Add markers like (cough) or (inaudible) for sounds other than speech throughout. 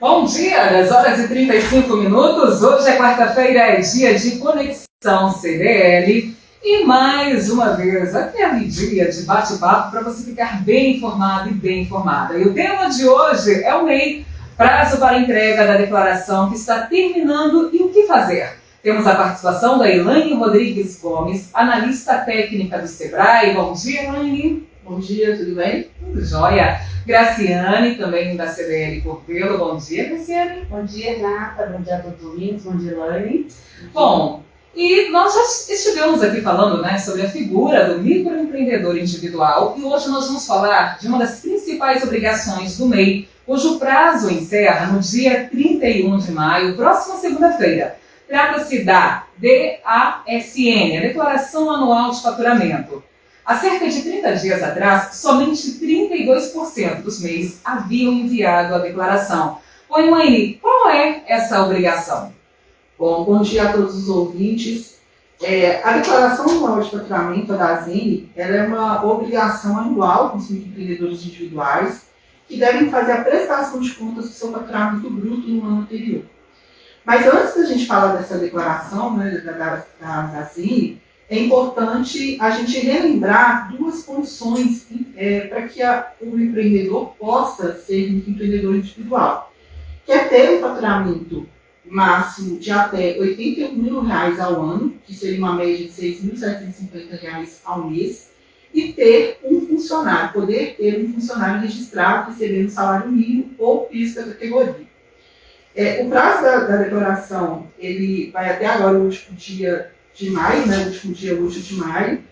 Bom dia, 10 horas e 35 minutos. Hoje é quarta-feira, é dia de Conexão CDL. E mais uma vez, aquele dia de bate-papo para você ficar bem informado e bem informada. E o tema de hoje é o MEI, prazo para entrega da declaração que está terminando e o que fazer. Temos a participação da Elaine Rodrigues Gomes, analista técnica do Sebrae. Bom dia, Elaine. Bom dia, tudo bem? Tudo jóia. Graciane, também da CDL Corpelo. Bom dia, Graciane. Bom dia, Renata. Bom dia os ouvintes. Bom dia, Elaine. Bom, e nós já estivemos aqui falando né, sobre a figura do microempreendedor individual e hoje nós vamos falar de uma das principais obrigações do MEI, cujo prazo encerra no dia 31 de maio, próxima segunda-feira. Trata-se da DASN, a Declaração Anual de Faturamento. Há cerca de 30 dias atrás, somente 32% dos MEIs haviam enviado a declaração. Oi, mãe, qual é essa obrigação? Bom, bom dia a todos os ouvintes. É, a declaração anual de faturamento da ZENE é uma obrigação anual dos empreendedores individuais que devem fazer a prestação de contas do seu faturamento bruto no ano anterior. Mas antes da gente falar dessa declaração né, da, da, da, é importante a gente relembrar duas condições é, para que a, o empreendedor possa ser um empreendedor individual, que é ter um faturamento máximo de até 81 mil reais ao ano, que seria uma média de 6.750 reais ao mês, e ter um funcionário, poder ter um funcionário registrado recebendo salário mínimo ou piso da categoria. É, o prazo da, da, declaração ele vai até agora o último dia de maio, né, último dia útil de maio,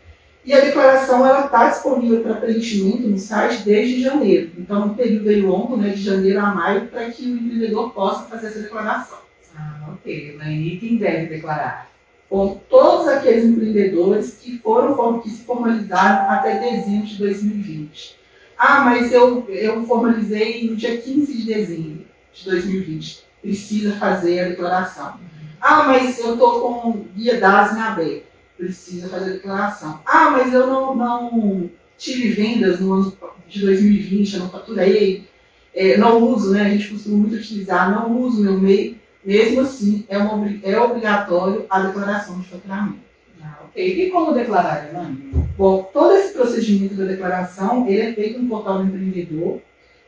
e a declaração ela está disponível para preenchimento no site desde janeiro. Então, um período aí longo, né, de janeiro a maio, para que o empreendedor possa fazer essa declaração. Ah, ok. E quem deve declarar? Bom, todos aqueles empreendedores que foram que se formalizaram até dezembro de 2020. Ah, mas eu, eu formalizei no dia 15 de dezembro de 2020. Precisa fazer a declaração. Ah, mas eu estou com guia DAS aberto. Precisa fazer a declaração. Ah, mas eu não, não tive vendas no ano de 2020, eu não faturei, é, não uso, né? A gente costuma muito utilizar, não uso meu MEI. Mesmo assim, é, uma, é obrigatório a declaração de faturamento. Ah, ok. E como declarar, Elaine? Bom, todo esse procedimento da declaração ele é feito no portal do empreendedor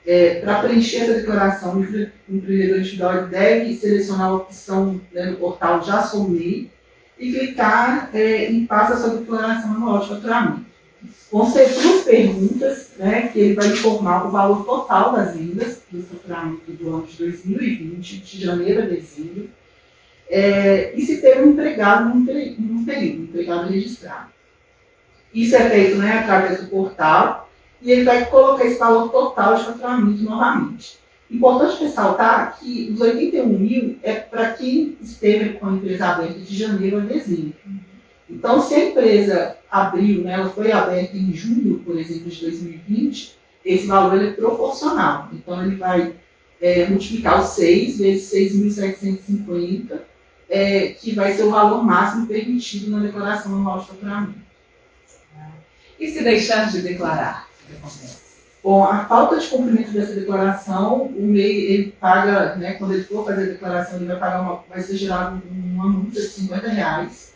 é, para preencher essa declaração, o empreendedor individual deve selecionar a opção né, no portal Já Sou MEI e clicar é, em Passa sua declaração anual de faturamento. Vão ser duas perguntas, né, que ele vai informar o valor total das vendas do faturamento do ano de 2020, de janeiro a dezembro, é, e se teve um empregado num período, um empregado registrado. Isso é feito né, através do portal e ele vai colocar esse valor total de faturamento novamente. Importante ressaltar que os 81 mil é para quem esteve com a empresa aberta de janeiro a dezembro. Então, se a empresa abriu, né, ela foi aberta em julho, por exemplo, de 2020, esse valor é proporcional. Então, ele vai é, multiplicar os 6 vezes 6.750, é, que vai ser o valor máximo permitido na declaração anual de faturamento. E se deixar de declarar? Bom, a falta de cumprimento dessa declaração, o MEI ele paga, né, quando ele for fazer a declaração, ele vai pagar uma, vai ser gerado uma multa de 50 reais.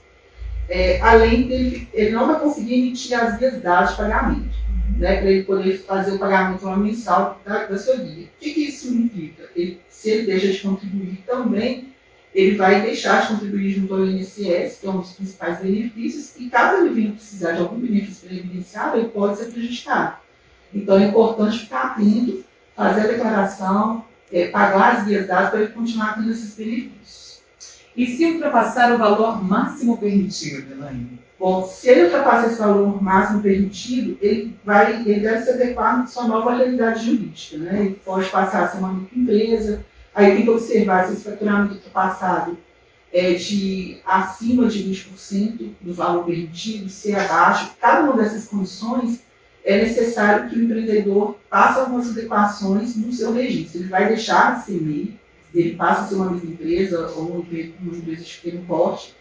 É, além dele, ele não vai conseguir emitir as guias de pagamento, uhum. né, para ele poder fazer o pagamento mensal da, da sua guia. O que, que isso implica? Ele, se ele deixa de contribuir também, ele vai deixar de contribuir junto ao INSS, que é um dos principais benefícios, e caso ele venha precisar de algum benefício previdenciário, ele pode ser prejudicado. Então é importante ficar atento, fazer a declaração, é, pagar as guias dadas para ele continuar tendo esses benefícios. E se ultrapassar o valor máximo permitido, Elaine? Bom, se ele ultrapassar esse valor máximo permitido, ele, vai, ele deve se adequar à sua nova realidade jurídica. Né? Ele pode passar a ser uma microempresa, Aí tem que observar se esse faturamento passado é de acima de 20% do valor permitido, se é abaixo. Cada uma dessas condições é necessário que o empreendedor faça algumas adequações no seu registro. Ele vai deixar de ser MEI, ele passa a ser uma empresa ou uma empresa de pequeno porte.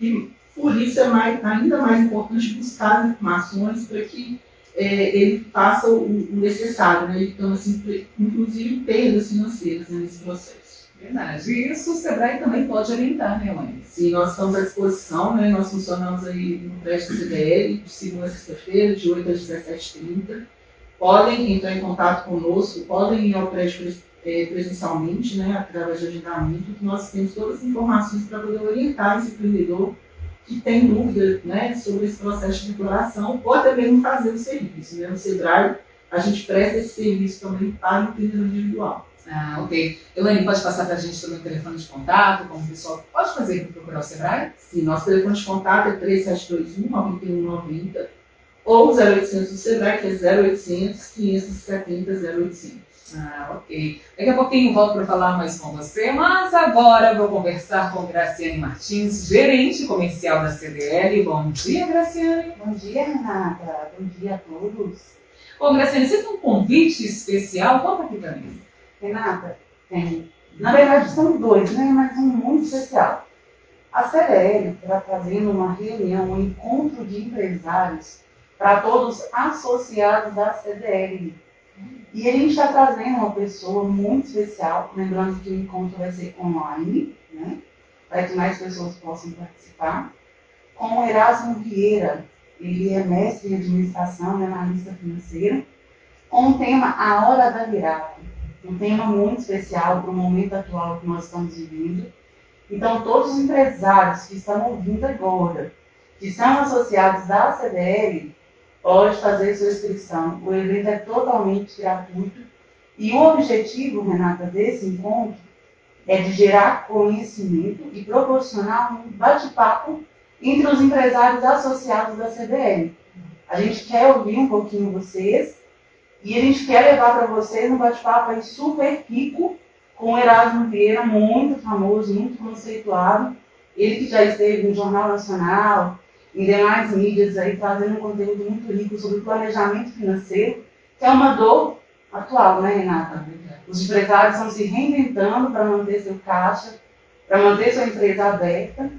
E por isso é mais, ainda mais importante buscar as informações para que é, ele faça o, o necessário, né? Então, assim, inclusive perdas financeiras né, nesse processo. Verdade. E isso o Sebrae também pode orientar, né, mãe? Sim, nós estamos à disposição, né? Nós funcionamos aí no prédio da CDL, de segunda a sexta-feira, de 8 às 17h30. Podem entrar em contato conosco, podem ir ao prédio é, presencialmente, né, através de agendamento, que nós temos todas as informações para poder orientar esse empreendedor que tem dúvida né, sobre esse processo de declaração ou até mesmo fazer o serviço. Né? No Sebrae, a gente presta esse serviço também para o empreendedor individual. Ah, ok. Elaine, pode passar para a gente também o telefone de contato, como o pessoal pode fazer para procurar o Sebrae? Sim, nosso telefone de contato é 3721-9190 ou 0800 do Sebrae, que é 0800 570 0800. Ah, ok. Daqui a pouquinho volto para falar mais com você, mas agora vou conversar com Graciane Martins, gerente comercial da CDL. Bom dia, Graciane. Bom dia, Renata. Bom dia a todos. Bom, Graciane, você tem um convite especial? Conta aqui para mim. Renata, tem. Na verdade, são dois, né? Mas um muito especial. A CDL está fazendo uma reunião, um encontro de empresários para todos associados da CDL e a gente está trazendo uma pessoa muito especial, lembrando que o encontro vai ser online, né? para que mais pessoas possam participar, com o Erasmo Vieira. Ele é mestre em administração e analista financeira, com o tema A Hora da Virada. Um tema muito especial para o momento atual que nós estamos vivendo. Então, todos os empresários que estão ouvindo agora, que são associados da CDL, pode fazer sua inscrição. O evento é totalmente gratuito e o objetivo, Renata, desse encontro é de gerar conhecimento e proporcionar um bate-papo entre os empresários associados da CBN. A gente quer ouvir um pouquinho vocês e a gente quer levar para vocês um bate-papo super rico com Erasmo Vieira, muito famoso, muito conceituado. Ele que já esteve no Jornal Nacional, em demais mídias aí trazendo um conteúdo muito rico sobre planejamento financeiro, que é uma dor atual, né, Renata? Os empresários estão se reinventando para manter seu caixa, para manter sua empresa aberta,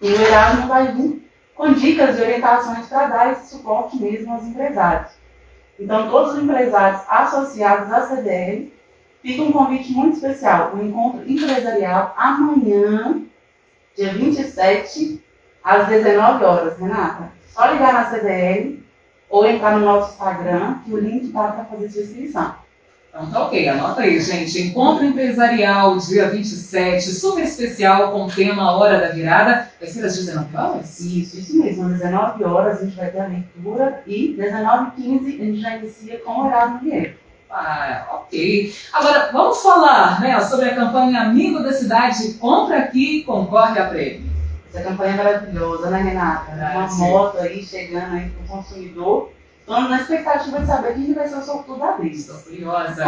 e o Erasmo vai vir com dicas e orientações para dar esse suporte mesmo aos empresários. Então, todos os empresários associados à CDL, fica um convite muito especial, um encontro empresarial amanhã, dia 27, às 19 horas, Renata. Só ligar na CDL ou entrar no nosso Instagram, que o link está para fazer sua inscrição. Então tá ok, anota aí, gente. Encontro empresarial, dia 27, super especial com o tema Hora da Virada. Vai ser às 19 horas? Isso, isso mesmo. Às 19 horas a gente vai ter a leitura e 19h15 a gente já inicia com o horário do dinheiro. Ah, ok. Agora, vamos falar né, sobre a campanha Amigo da Cidade, compra aqui, concorre a prêmio. Essa campanha é maravilhosa, né, Renata? Uma moto aí chegando aí para o consumidor. Estou na expectativa de saber quem vai ser o sortudo da vez. Estou curiosa.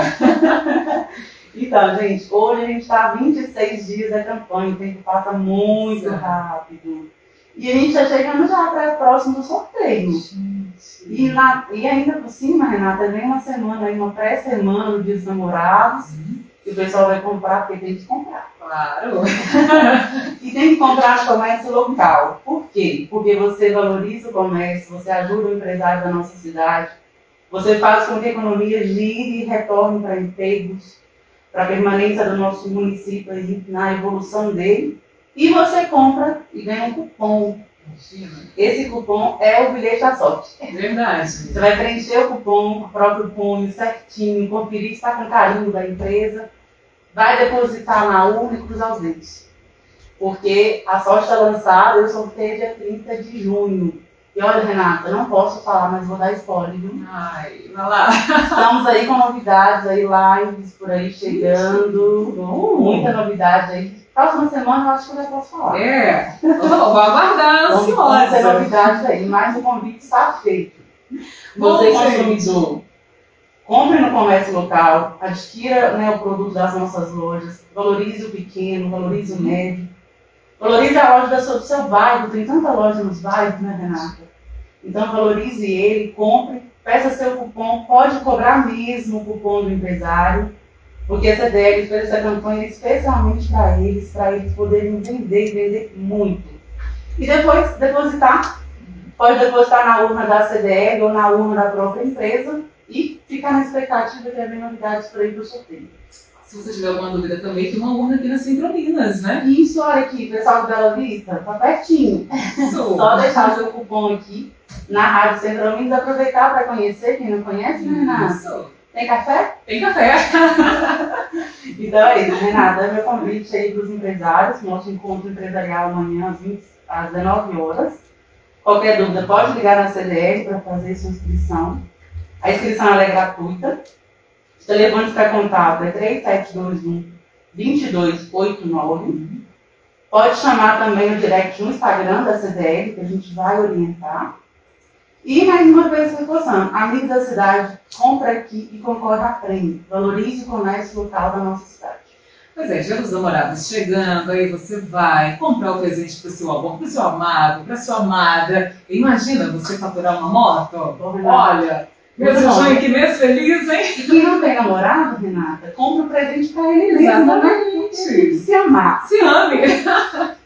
(laughs) então, gente, hoje a gente está 26 dias da campanha, o tempo passa muito Sim. rápido. E a gente está chegando já para o próximo sorteio. E, na, e ainda por cima, Renata, vem uma semana aí, uma pré-semana do Dia dos Namorados. Uhum que o pessoal vai comprar porque tem que comprar. Claro. (laughs) e tem que comprar comércio local. Por quê? Porque você valoriza o comércio, você ajuda o empresário da nossa cidade, você faz com que a economia gire e retorne para empregos, para a permanência do nosso município aí, na evolução dele. E você compra e ganha um cupom. Esse cupom é o bilhete da sorte. Verdade. Você vai preencher o cupom, o próprio punho, certinho, conferir se está com carinho da empresa vai depositar na urna e cruzar os dedos. Porque a sorte está lançada, eu sorteio dia 30 de junho. E olha, Renata, não posso falar, mas vou dar spoiler, viu? Ai, vai lá. Estamos aí com novidades aí, lives por aí chegando. Muita novidade aí. Próxima semana eu acho que eu já posso falar. É, vou aguardar ansiosa. Vamos ter novidades aí, mas o convite está feito. Você, consumidor, Compre no comércio local, adquira né, o produto das nossas lojas, valorize o pequeno, valorize o médio, valorize a loja do seu bairro, tem tanta loja nos bairros, né, Renata? Então valorize ele, compre, peça seu cupom, pode cobrar mesmo o cupom do empresário, porque essa CDL fez essa campanha especialmente para eles, para eles poderem vender e vender muito. E depois depositar pode depositar na urna da CDL ou na urna da própria empresa e ficar na expectativa de haver novidades por aí para o sorteio. Se você tiver alguma dúvida também, tem uma urna aqui na Centro Minas, né? Isso, olha aqui, pessoal do Bela Vista, tá pertinho. Só deixar seu cupom aqui na Rádio Centro Minas, aproveitar para conhecer, quem não conhece, né, Renata? Isso. Tem café? Tem café. (laughs) Então é isso, Renata, é meu convite aí para os empresários, nosso encontro empresarial amanhã às, 20, às 19 horas. Qualquer dúvida, pode ligar na CDL para fazer sua inscrição. A inscrição é gratuita. O telefone para contato é 3721 2289. Pode chamar também no direct no Instagram da CDL, que a gente vai orientar. E mais uma vez reforçando, amigo da cidade, compra aqui e concorre a prêmio. Valorize o comércio local da nossa cidade. Pois é, dia dos namorados chegando, aí você vai comprar o presente pro seu amor, pro seu amado, pra sua amada. Imagina você faturar uma moto? Olha, de Não. junho, que mês feliz, hein? Quem não tem namorado, Renata, compra um presente para ele mesmo, né? Exatamente. se amar. Se ame! (laughs)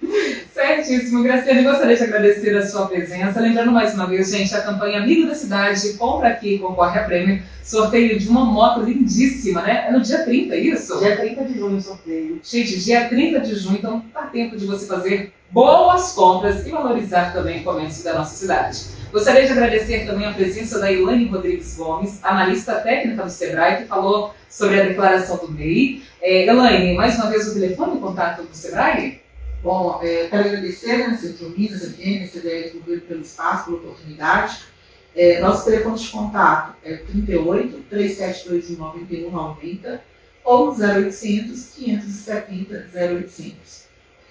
Certíssimo, Graciane, gostaria de agradecer a sua presença. Lembrando mais uma vez, gente, a campanha Amigo da Cidade, compra aqui, concorre a prêmio. Sorteio de uma moto lindíssima, né? É no dia 30, isso? Dia 30 de junho o sorteio. Gente, dia 30 de junho, então dá tempo de você fazer boas compras e valorizar também o comércio da nossa cidade. Gostaria de agradecer também a presença da Ilane Rodrigues Gomes, analista técnica do Sebrae, que falou sobre a declaração do MEI. É, Elaine, mais uma vez o telefone de contato do Sebrae? Bom, é, quero agradecer né, Centro Minas, FM, CDL Governo pelo espaço, pela oportunidade. É, nosso telefone de contato é 38 3721 9190 ou 0800 570 0800.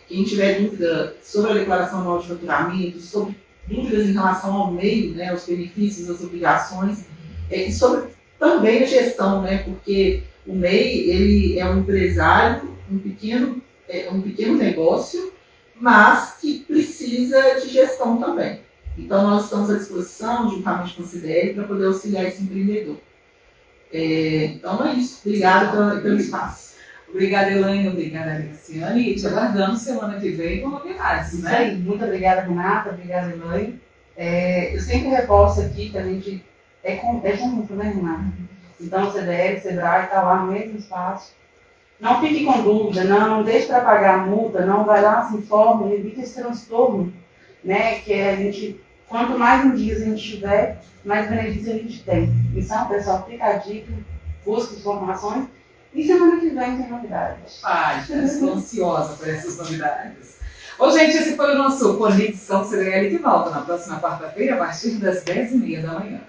Quem tiver dúvida sobre a declaração anual de faturamento, sobre dúvidas em relação ao meio, né, aos benefícios, às obrigações, é, e sobre também a gestão, né, porque o MEI ele é um empresário, um pequeno é um pequeno negócio, mas que precisa de gestão também. Então, nós estamos à disposição, juntamente com o CDL, para poder auxiliar esse empreendedor. É, então, é isso. Obrigada pelo espaço. Obrigada, Elaine. Obrigada, Graciane. E te aguardamos semana que vem com novidades, Isso né? aí. Muito obrigada, Renata. Obrigada, Elaine. É, eu sempre reforço aqui que a gente é, com, é junto, né, Renata? Então, o CDL, Sebrae está lá no mesmo espaço. Não fique com dúvida, não deixe para pagar a multa, não vai lá, se informe, evite esse transtorno, né? Que é a gente, quanto mais em dias a gente tiver, mais benefício a gente tem. Então, pessoal, fica a dica, busque informações e semana que vem tem novidades. Ai, estou ansiosa por essas novidades. Bom, gente, esse foi o nosso Conexão CDL que volta na próxima quarta-feira, a partir das 10h30 da manhã.